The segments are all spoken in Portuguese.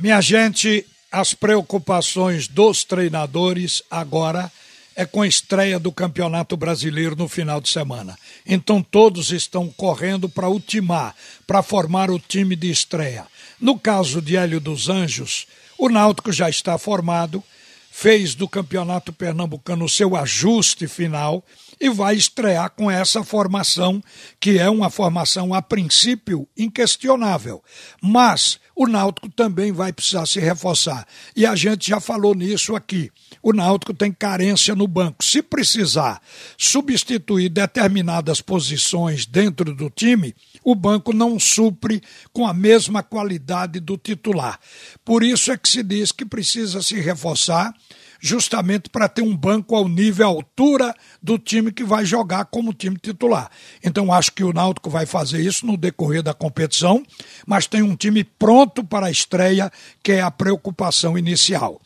Minha gente, as preocupações dos treinadores agora é com a estreia do Campeonato Brasileiro no final de semana. Então todos estão correndo para ultimar, para formar o time de estreia. No caso de Hélio dos Anjos, o Náutico já está formado, fez do Campeonato Pernambucano o seu ajuste final e vai estrear com essa formação, que é uma formação a princípio inquestionável. Mas o Náutico também vai precisar se reforçar. E a gente já falou nisso aqui. O Náutico tem carência no banco. Se precisar substituir determinadas posições dentro do time, o banco não supre com a mesma qualidade do titular. Por isso é que se diz que precisa se reforçar justamente para ter um banco ao nível, à altura do time que vai jogar como time titular. Então acho que o Náutico vai fazer isso no decorrer da competição, mas tem um time pronto para a estreia, que é a preocupação inicial.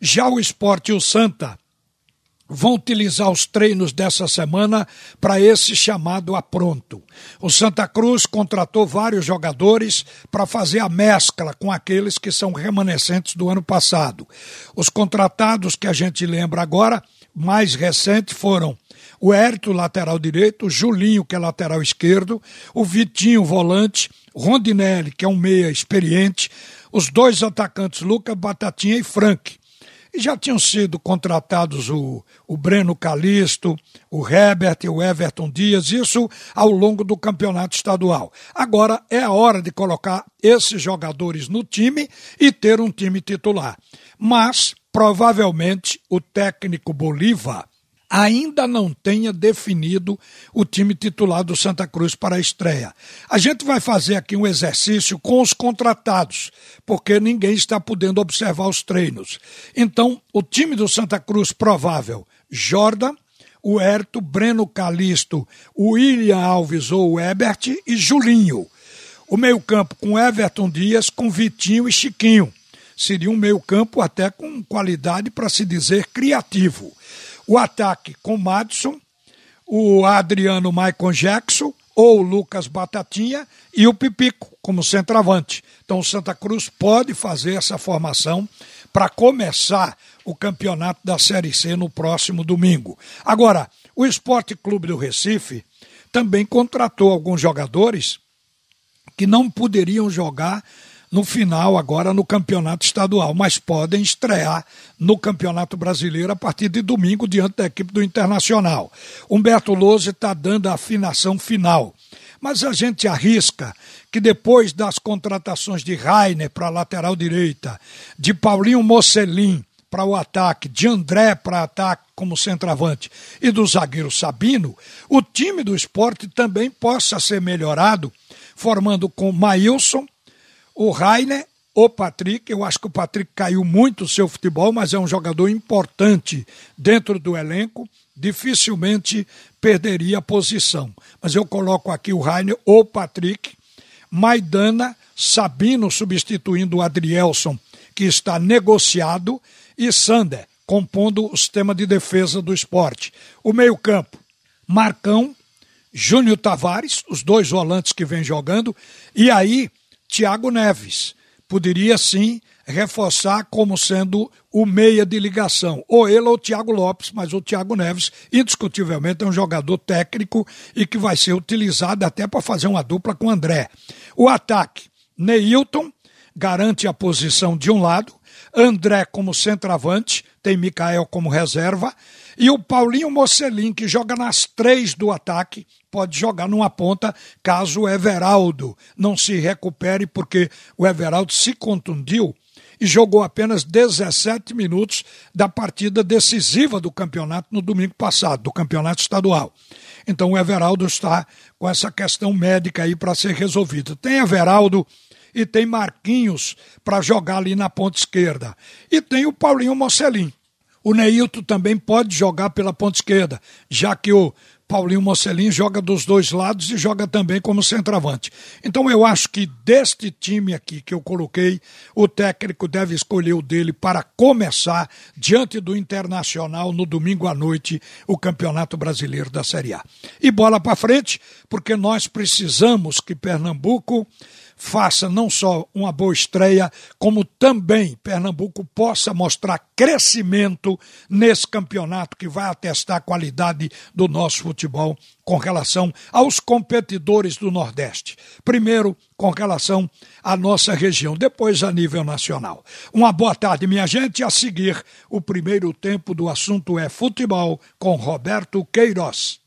Já o Esporte e o Santa vão utilizar os treinos dessa semana para esse chamado apronto. O Santa Cruz contratou vários jogadores para fazer a mescla com aqueles que são remanescentes do ano passado. Os contratados que a gente lembra agora, mais recente, foram o Hérito, lateral direito, o Julinho, que é lateral esquerdo, o Vitinho, volante, Rondinelli, que é um meia experiente, os dois atacantes, Lucas Batatinha e Frank. E já tinham sido contratados o, o Breno Calisto, o Herbert e o Everton Dias, isso ao longo do campeonato estadual. Agora é a hora de colocar esses jogadores no time e ter um time titular. Mas, provavelmente, o técnico Bolívar ainda não tenha definido o time titular do Santa Cruz para a estreia. A gente vai fazer aqui um exercício com os contratados, porque ninguém está podendo observar os treinos. Então, o time do Santa Cruz provável: Jordan, o Herto, Breno Calisto, o William Alves ou o Ebert e Julinho. O meio-campo com Everton Dias, com Vitinho e Chiquinho. Seria um meio-campo até com qualidade para se dizer criativo. O ataque com Madison, o Adriano Maicon Jackson ou Lucas Batatinha e o Pipico como centroavante. Então o Santa Cruz pode fazer essa formação para começar o campeonato da Série C no próximo domingo. Agora, o Esporte Clube do Recife também contratou alguns jogadores que não poderiam jogar no final, agora no campeonato estadual, mas podem estrear no Campeonato Brasileiro a partir de domingo, diante da equipe do Internacional. Humberto Lose está dando a afinação final. Mas a gente arrisca que depois das contratações de Rainer para a lateral direita, de Paulinho Mocelin para o ataque, de André para ataque como centroavante e do zagueiro Sabino, o time do esporte também possa ser melhorado, formando com Maílson, o Rainer, o Patrick, eu acho que o Patrick caiu muito o seu futebol, mas é um jogador importante dentro do elenco, dificilmente perderia a posição. Mas eu coloco aqui o Rainer, o Patrick, Maidana, Sabino substituindo o Adrielson, que está negociado, e Sander, compondo o sistema de defesa do esporte. O meio-campo, Marcão, Júnior Tavares, os dois volantes que vêm jogando, e aí Tiago Neves. Poderia sim reforçar como sendo o meia de ligação, ou ele ou o Thiago Lopes, mas o Thiago Neves, indiscutivelmente, é um jogador técnico e que vai ser utilizado até para fazer uma dupla com o André. O ataque, Neilton, garante a posição de um lado, André como centroavante, tem Mikael como reserva, e o Paulinho Mocelin, que joga nas três do ataque, pode jogar numa ponta caso o Everaldo não se recupere, porque o Everaldo se contundiu e jogou apenas 17 minutos da partida decisiva do campeonato no domingo passado, do campeonato estadual. Então o Everaldo está com essa questão médica aí para ser resolvida. Tem Everaldo e tem Marquinhos para jogar ali na ponta esquerda. E tem o Paulinho Mocelin. O Neilton também pode jogar pela ponta esquerda, já que o Paulinho Mocelin joga dos dois lados e joga também como centroavante. Então eu acho que deste time aqui que eu coloquei, o técnico deve escolher o dele para começar diante do Internacional no domingo à noite o Campeonato Brasileiro da Série A. E bola para frente, porque nós precisamos que Pernambuco faça não só uma boa estreia, como também Pernambuco possa mostrar crescimento nesse campeonato que vai atestar a qualidade do nosso futebol com relação aos competidores do Nordeste. Primeiro, com relação à nossa região, depois a nível nacional. Uma boa tarde, minha gente. A seguir, o primeiro tempo do assunto é futebol com Roberto Queiroz.